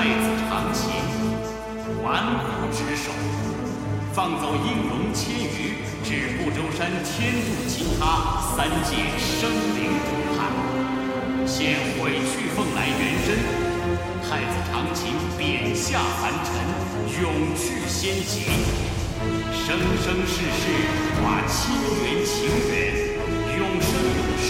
太子长琴，玩虎职守，放走应龙千余，至不周山天柱倾塌，三界生灵涂炭，现毁去凤来元身。太子长琴贬下凡尘，永去仙籍，生生世世化亲缘情缘，永生永世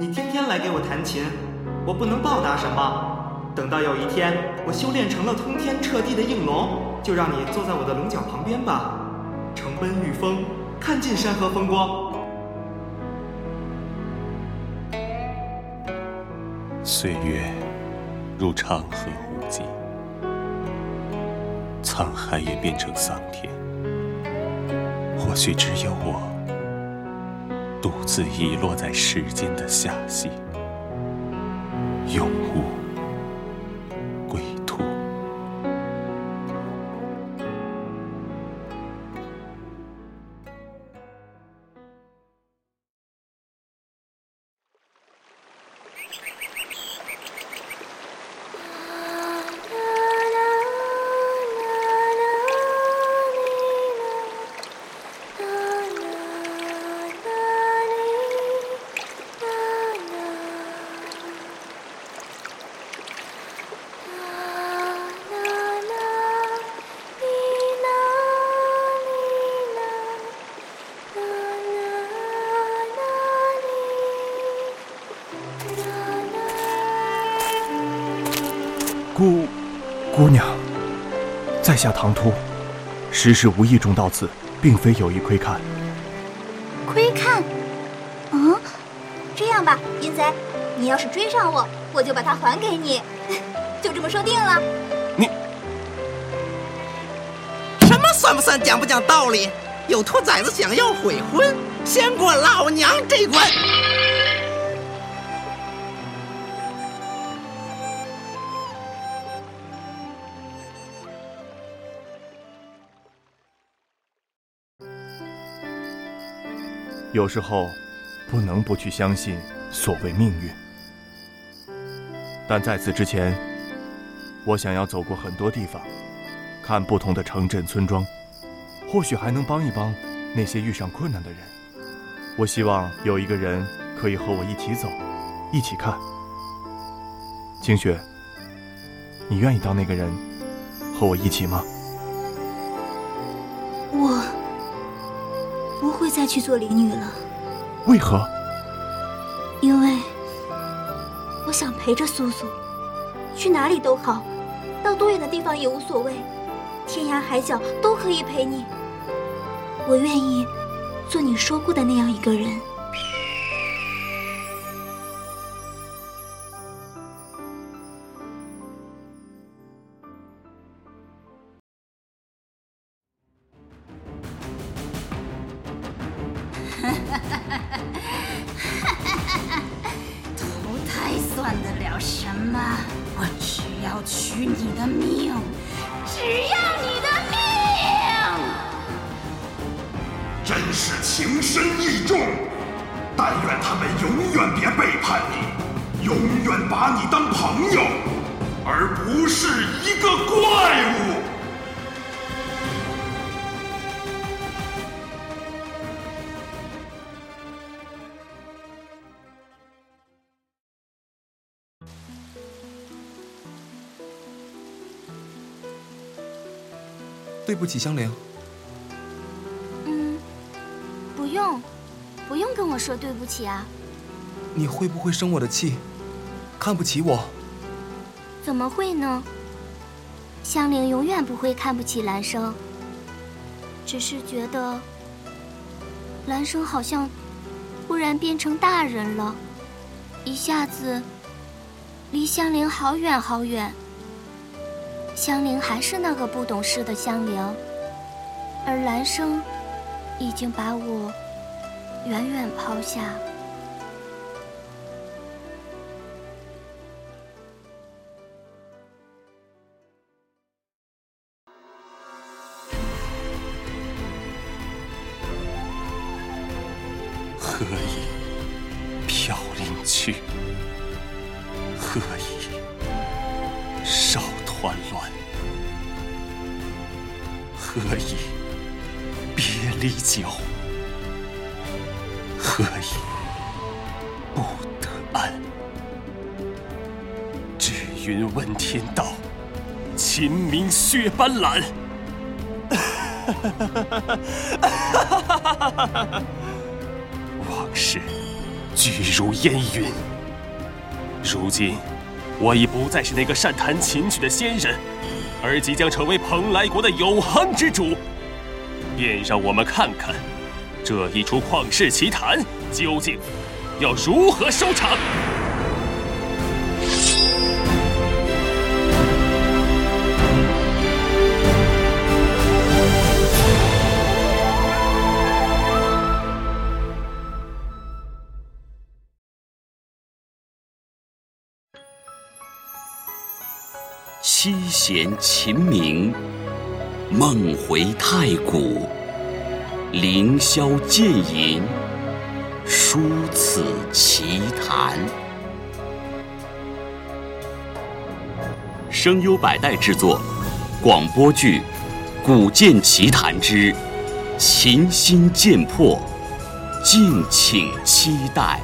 你天天来给我弹琴，我不能报答什么。等到有一天我修炼成了通天彻地的应龙，就让你坐在我的龙角旁边吧，乘奔御风，看尽山河风光。岁月如长河无际，沧海也变成桑田。或许只有我。独自遗落在时间的罅隙，永无姑姑娘，在下唐突，实是无意中到此，并非有意窥看。窥看？嗯，这样吧，淫贼，你要是追上我，我就把它还给你，就这么说定了。你什么算不算讲不讲道理？有兔崽子想要悔婚，先过老娘这关。有时候，不能不去相信所谓命运。但在此之前，我想要走过很多地方，看不同的城镇村庄，或许还能帮一帮那些遇上困难的人。我希望有一个人可以和我一起走，一起看。清雪，你愿意当那个人，和我一起吗？我不会再去做灵女了，为何？因为我想陪着苏苏，去哪里都好，到多远的地方也无所谓，天涯海角都可以陪你。我愿意做你说过的那样一个人。哈哈哈哈哈哈投胎算得了什么？我只要取你的命，只要你的命！真是情深意重，但愿他们永远别背叛你，永远把你当朋友，而不是一个怪物。对不起，香菱。嗯，不用，不用跟我说对不起啊。你会不会生我的气，看不起我？怎么会呢？香菱永远不会看不起兰生，只是觉得兰生好像忽然变成大人了，一下子离香菱好远好远。香菱还是那个不懂事的香菱，而兰生已经把我远远抛下。何以飘零去？何以少团乱？何以别离久？何以不得安？只云问天道，秦明血斑斓。往事俱如烟云。如今，我已不再是那个善弹琴曲的仙人，而即将成为蓬莱国的永恒之主。便让我们看看，这一出旷世奇谈究竟要如何收场。七弦琴鸣，梦回太古；凌霄剑吟，书此奇谈。声优百代制作，广播剧《古剑奇谭之琴心剑魄》，敬请期待。